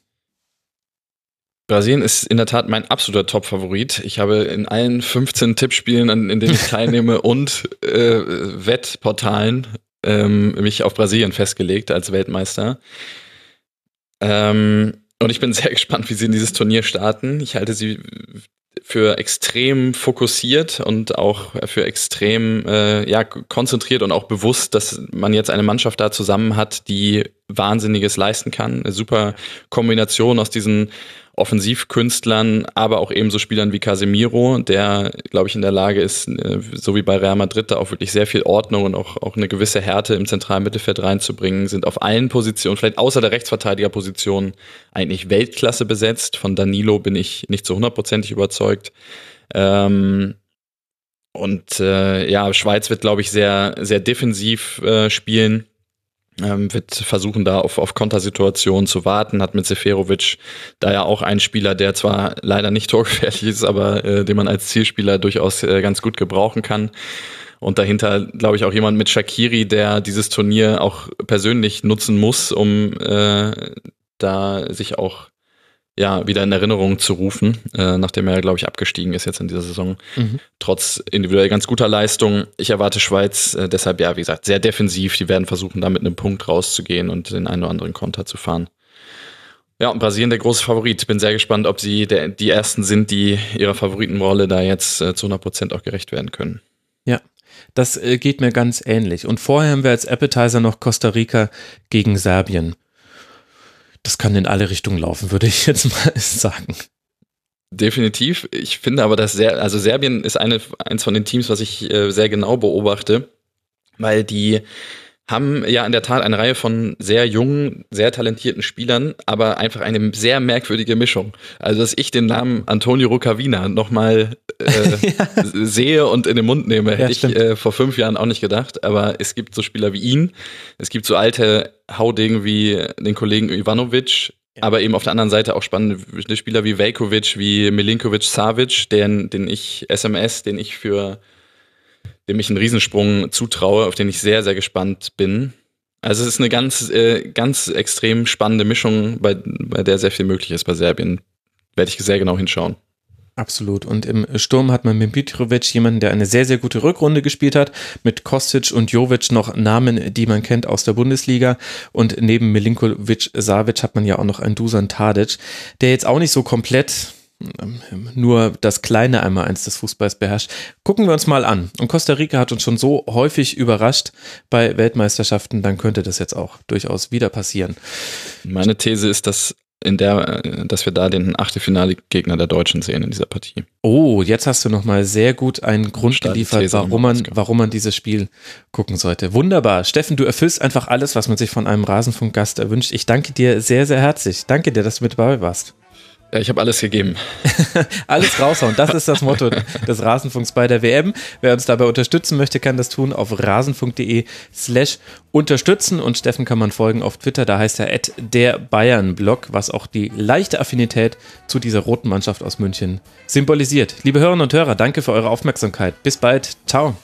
Brasilien ist in der Tat mein absoluter Top-Favorit. Ich habe in allen 15 Tippspielen, in denen ich teilnehme und äh, Wettportalen ähm, mich auf Brasilien festgelegt als Weltmeister. Ähm, und ich bin sehr gespannt, wie sie in dieses Turnier starten. Ich halte sie für extrem fokussiert und auch für extrem äh, ja, konzentriert und auch bewusst, dass man jetzt eine Mannschaft da zusammen hat, die Wahnsinniges leisten kann. Eine super Kombination aus diesen Offensivkünstlern, aber auch eben so Spielern wie Casemiro, der, glaube ich, in der Lage ist, äh, so wie bei Real Madrid, da auch wirklich sehr viel Ordnung und auch, auch eine gewisse Härte im zentralen Mittelfeld reinzubringen, sind auf allen Positionen, vielleicht außer der Rechtsverteidigerposition, eigentlich Weltklasse besetzt. Von Danilo bin ich nicht so hundertprozentig überzeugt. Ähm, und äh, ja, Schweiz wird, glaube ich, sehr, sehr defensiv äh, spielen ähm, wird versuchen, da auf, auf Kontersituationen zu warten, hat mit Seferovic da ja auch einen Spieler, der zwar leider nicht torgefährlich ist, aber äh, den man als Zielspieler durchaus äh, ganz gut gebrauchen kann. Und dahinter, glaube ich, auch jemand mit Shakiri, der dieses Turnier auch persönlich nutzen muss, um äh, da sich auch ja, wieder in Erinnerung zu rufen, äh, nachdem er, glaube ich, abgestiegen ist jetzt in dieser Saison. Mhm. Trotz individuell ganz guter Leistung. Ich erwarte Schweiz äh, deshalb, ja, wie gesagt, sehr defensiv. Die werden versuchen, da mit einem Punkt rauszugehen und den einen oder anderen Konter zu fahren. Ja, und Brasilien der große Favorit. Bin sehr gespannt, ob sie der, die Ersten sind, die ihrer Favoritenrolle da jetzt äh, zu 100 Prozent auch gerecht werden können. Ja, das äh, geht mir ganz ähnlich. Und vorher haben wir als Appetizer noch Costa Rica gegen Serbien das kann in alle Richtungen laufen, würde ich jetzt mal sagen. Definitiv. Ich finde aber, dass sehr, also Serbien ist eine, eins von den Teams, was ich äh, sehr genau beobachte, weil die haben ja in der Tat eine Reihe von sehr jungen, sehr talentierten Spielern, aber einfach eine sehr merkwürdige Mischung. Also, dass ich den Namen Antonio Rucavina nochmal äh, ja. sehe und in den Mund nehme, hätte ja, ich äh, vor fünf Jahren auch nicht gedacht. Aber es gibt so Spieler wie ihn, es gibt so alte Hauding wie den Kollegen Ivanovic, aber eben auf der anderen Seite auch spannende Spieler wie Velkovic, wie Milinkovic Savic, den, den ich SMS, den ich für dem ich einen Riesensprung zutraue, auf den ich sehr, sehr gespannt bin. Also es ist eine ganz, äh, ganz extrem spannende Mischung, bei, bei der sehr viel möglich ist bei Serbien. Werde ich sehr genau hinschauen. Absolut. Und im Sturm hat man mit Mitrovic jemanden, der eine sehr, sehr gute Rückrunde gespielt hat. Mit Kostic und Jovic noch Namen, die man kennt aus der Bundesliga. Und neben Milinkovic Savic hat man ja auch noch einen Dusan Tadic, der jetzt auch nicht so komplett nur das kleine einmal eins des Fußballs beherrscht. Gucken wir uns mal an. Und Costa Rica hat uns schon so häufig überrascht bei Weltmeisterschaften, dann könnte das jetzt auch durchaus wieder passieren. Meine These ist, dass in der, dass wir da den Achtelfinale-Gegner der Deutschen sehen in dieser Partie. Oh, jetzt hast du nochmal sehr gut einen Grund geliefert, warum man, warum man dieses Spiel gucken sollte. Wunderbar. Steffen, du erfüllst einfach alles, was man sich von einem Rasenfunkgast erwünscht. Ich danke dir sehr, sehr herzlich. Danke dir, dass du mit dabei warst. Ja, ich habe alles gegeben. alles raushauen. Das ist das Motto des Rasenfunks bei der WM. Wer uns dabei unterstützen möchte, kann das tun auf rasenfunk.de slash unterstützen. Und Steffen kann man folgen auf Twitter. Da heißt er der Bayern-Blog, was auch die leichte Affinität zu dieser roten Mannschaft aus München symbolisiert. Liebe Hörerinnen und Hörer, danke für eure Aufmerksamkeit. Bis bald. Ciao.